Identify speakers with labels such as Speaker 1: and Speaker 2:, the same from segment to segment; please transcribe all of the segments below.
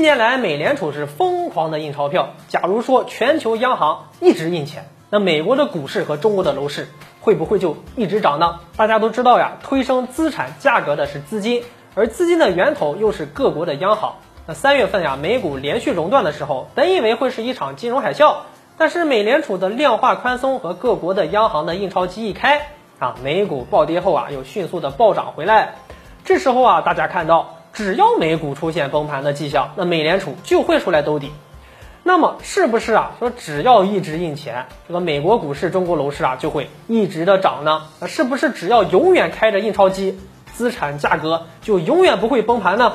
Speaker 1: 近年来，美联储是疯狂的印钞票。假如说全球央行一直印钱，那美国的股市和中国的楼市会不会就一直涨呢？大家都知道呀，推升资产价格的是资金，而资金的源头又是各国的央行。那三月份呀，美股连续熔断的时候，本以为会是一场金融海啸，但是美联储的量化宽松和各国的央行的印钞机一开啊，美股暴跌后啊，又迅速的暴涨回来。这时候啊，大家看到。只要美股出现崩盘的迹象，那美联储就会出来兜底。那么是不是啊？说只要一直印钱，这个美国股市、中国楼市啊就会一直的涨呢？那是不是只要永远开着印钞机，资产价格就永远不会崩盘呢？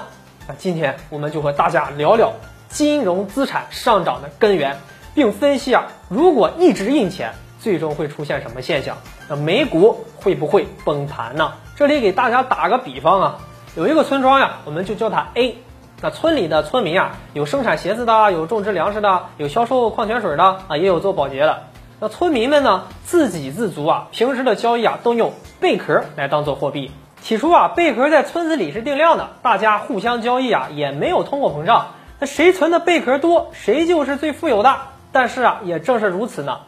Speaker 1: 那今天我们就和大家聊聊金融资产上涨的根源，并分析啊，如果一直印钱，最终会出现什么现象？那美股会不会崩盘呢？这里给大家打个比方啊。有一个村庄呀，我们就叫它 A。那村里的村民啊，有生产鞋子的，有种植粮食的，有销售矿泉水的啊，也有做保洁的。那村民们呢，自给自足啊，平时的交易啊，都用贝壳来当做货币。起初啊，贝壳在村子里是定量的，大家互相交易啊，也没有通货膨胀。那谁存的贝壳多，谁就是最富有的。但是啊，也正是如此呢，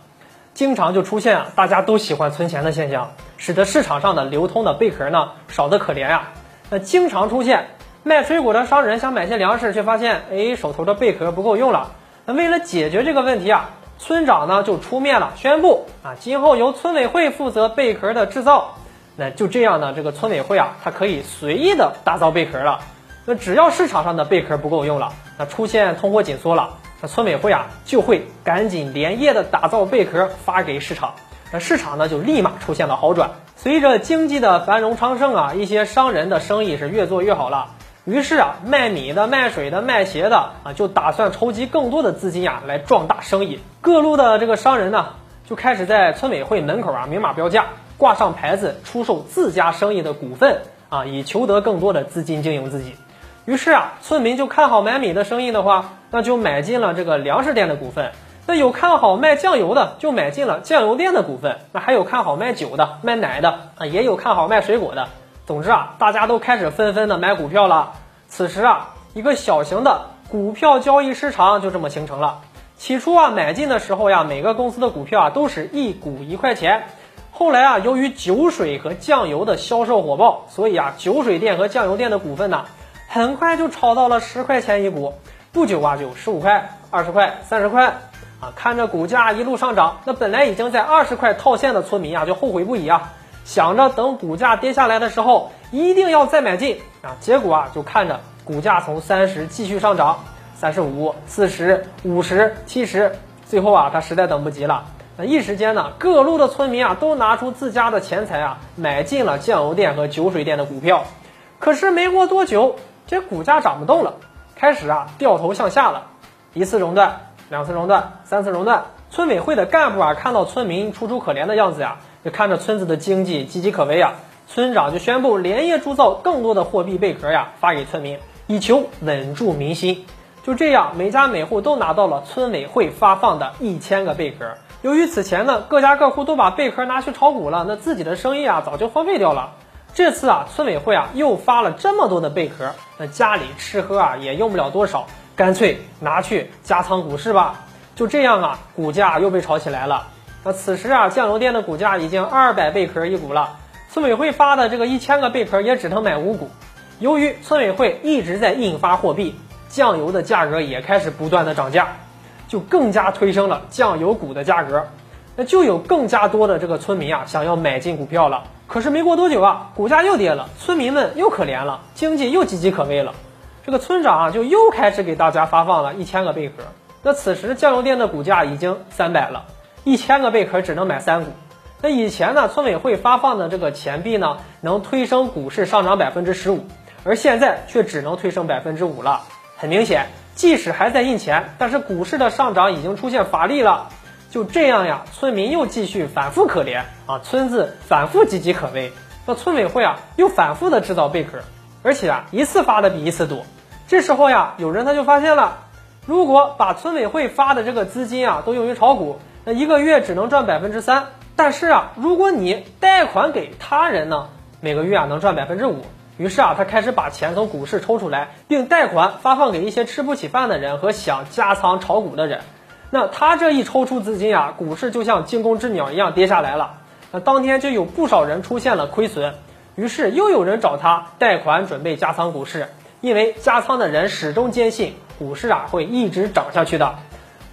Speaker 1: 经常就出现啊，大家都喜欢存钱的现象，使得市场上的流通的贝壳呢，少得可怜呀。那经常出现卖水果的商人想买些粮食，却发现哎手头的贝壳不够用了。那为了解决这个问题啊，村长呢就出面了，宣布啊今后由村委会负责贝壳的制造。那就这样呢，这个村委会啊，它可以随意的打造贝壳了。那只要市场上的贝壳不够用了，那出现通货紧缩了，那村委会啊就会赶紧连夜的打造贝壳发给市场。那市场呢就立马出现了好转。随着经济的繁荣昌盛啊，一些商人的生意是越做越好了。于是啊，卖米的、卖水的、卖鞋的啊，就打算筹集更多的资金啊，来壮大生意。各路的这个商人呢，就开始在村委会门口啊明码标价，挂上牌子，出售自家生意的股份啊，以求得更多的资金经营自己。于是啊，村民就看好买米的生意的话，那就买进了这个粮食店的股份。那有看好卖酱油的，就买进了酱油店的股份；那还有看好卖酒的、卖奶的啊，也有看好卖水果的。总之啊，大家都开始纷纷的买股票了。此时啊，一个小型的股票交易市场就这么形成了。起初啊，买进的时候呀，每个公司的股票啊都是一股一块钱。后来啊，由于酒水和酱油的销售火爆，所以啊，酒水店和酱油店的股份呢，很快就炒到了十块钱一股。不久啊，就十五块、二十块、三十块。啊，看着股价一路上涨，那本来已经在二十块套现的村民啊，就后悔不已啊，想着等股价跌下来的时候，一定要再买进啊。结果啊，就看着股价从三十继续上涨，三十五、四十、五十、七十，最后啊，他实在等不及了。那一时间呢，各路的村民啊，都拿出自家的钱财啊，买进了酱油店和酒水店的股票。可是没过多久，这股价涨不动了，开始啊掉头向下了，一次熔断。两次熔断，三次熔断，村委会的干部啊，看到村民楚楚可怜的样子呀，就看着村子的经济岌岌可危啊，村长就宣布连夜铸造更多的货币贝壳呀，发给村民，以求稳住民心。就这样，每家每户都拿到了村委会发放的一千个贝壳。由于此前呢，各家各户都把贝壳拿去炒股了，那自己的生意啊，早就荒废掉了。这次啊，村委会啊，又发了这么多的贝壳，那家里吃喝啊，也用不了多少。干脆拿去加仓股市吧，就这样啊，股价又被炒起来了。那此时啊，酱油店的股价已经二百贝壳一股了，村委会发的这个一千个贝壳也只能买五股。由于村委会一直在印发货币，酱油的价格也开始不断的涨价，就更加推升了酱油股的价格。那就有更加多的这个村民啊，想要买进股票了。可是没过多久啊，股价又跌了，村民们又可怜了，经济又岌岌可危了。这个村长啊，就又开始给大家发放了一千个贝壳。那此时酱油店的股价已经三百了，一千个贝壳只能买三股。那以前呢，村委会发放的这个钱币呢，能推升股市上涨百分之十五，而现在却只能推升百分之五了。很明显，即使还在印钱，但是股市的上涨已经出现乏力了。就这样呀，村民又继续反复可怜啊，村子反复岌岌可危。那村委会啊，又反复的制造贝壳，而且啊，一次发的比一次多。这时候呀，有人他就发现了，如果把村委会发的这个资金啊都用于炒股，那一个月只能赚百分之三。但是啊，如果你贷款给他人呢，每个月啊能赚百分之五。于是啊，他开始把钱从股市抽出来，并贷款发放给一些吃不起饭的人和想加仓炒股的人。那他这一抽出资金啊，股市就像惊弓之鸟一样跌下来了。那当天就有不少人出现了亏损，于是又有人找他贷款准备加仓股市，因为加仓的人始终坚信股市啊会一直涨下去的。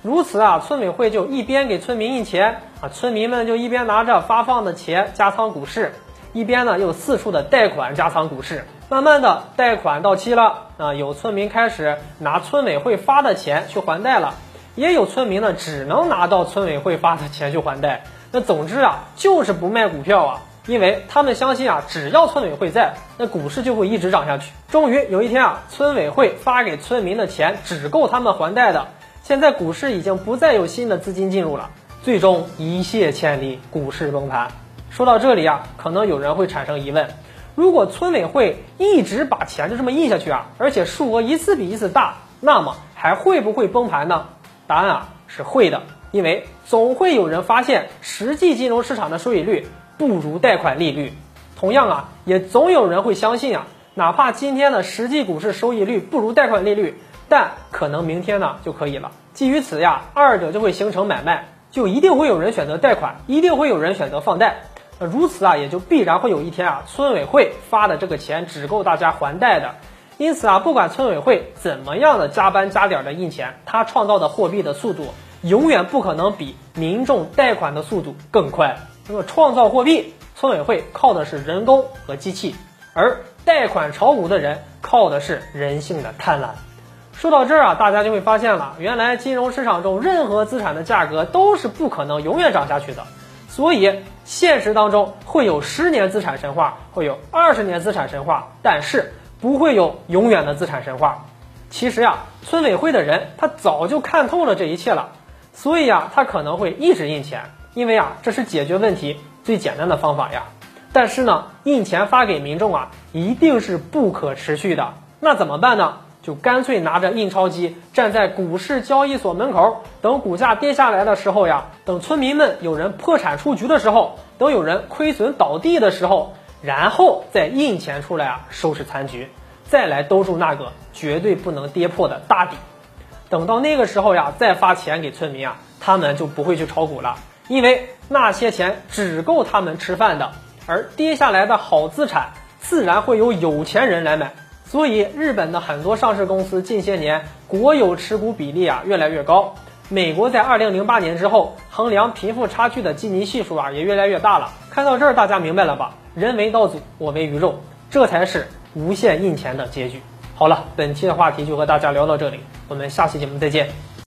Speaker 1: 如此啊，村委会就一边给村民印钱啊，村民们就一边拿着发放的钱加仓股市。一边呢又四处的贷款加仓股市，慢慢的贷款到期了啊，有村民开始拿村委会发的钱去还贷了，也有村民呢只能拿到村委会发的钱去还贷。那总之啊，就是不卖股票啊，因为他们相信啊，只要村委会在，那股市就会一直涨下去。终于有一天啊，村委会发给村民的钱只够他们还贷的，现在股市已经不再有新的资金进入了，最终一泻千里，股市崩盘。说到这里啊，可能有人会产生疑问：如果村委会一直把钱就这么印下去啊，而且数额一次比一次大，那么还会不会崩盘呢？答案啊是会的，因为总会有人发现实际金融市场的收益率不如贷款利率。同样啊，也总有人会相信啊，哪怕今天的实际股市收益率不如贷款利率，但可能明天呢就可以了。基于此呀，二者就会形成买卖，就一定会有人选择贷款，一定会有人选择放贷。那如此啊，也就必然会有一天啊，村委会发的这个钱只够大家还贷的。因此啊，不管村委会怎么样的加班加点的印钱，它创造的货币的速度永远不可能比民众贷款的速度更快。那么创造货币，村委会靠的是人工和机器，而贷款炒股的人靠的是人性的贪婪。说到这儿啊，大家就会发现了，原来金融市场中任何资产的价格都是不可能永远涨下去的。所以，现实当中会有十年资产神话，会有二十年资产神话，但是不会有永远的资产神话。其实呀，村委会的人他早就看透了这一切了，所以呀，他可能会一直印钱，因为啊，这是解决问题最简单的方法呀。但是呢，印钱发给民众啊，一定是不可持续的。那怎么办呢？就干脆拿着印钞机站在股市交易所门口，等股价跌下来的时候呀，等村民们有人破产出局的时候，等有人亏损倒地的时候，然后再印钱出来啊，收拾残局，再来兜住那个绝对不能跌破的大底。等到那个时候呀，再发钱给村民啊，他们就不会去炒股了，因为那些钱只够他们吃饭的，而跌下来的好资产自然会有有钱人来买。所以，日本的很多上市公司近些年国有持股比例啊越来越高。美国在二零零八年之后，衡量贫富差距的基尼系数啊也越来越大了。看到这儿，大家明白了吧？人为刀俎，我为鱼肉，这才是无限印钱的结局。好了，本期的话题就和大家聊到这里，我们下期节目再见。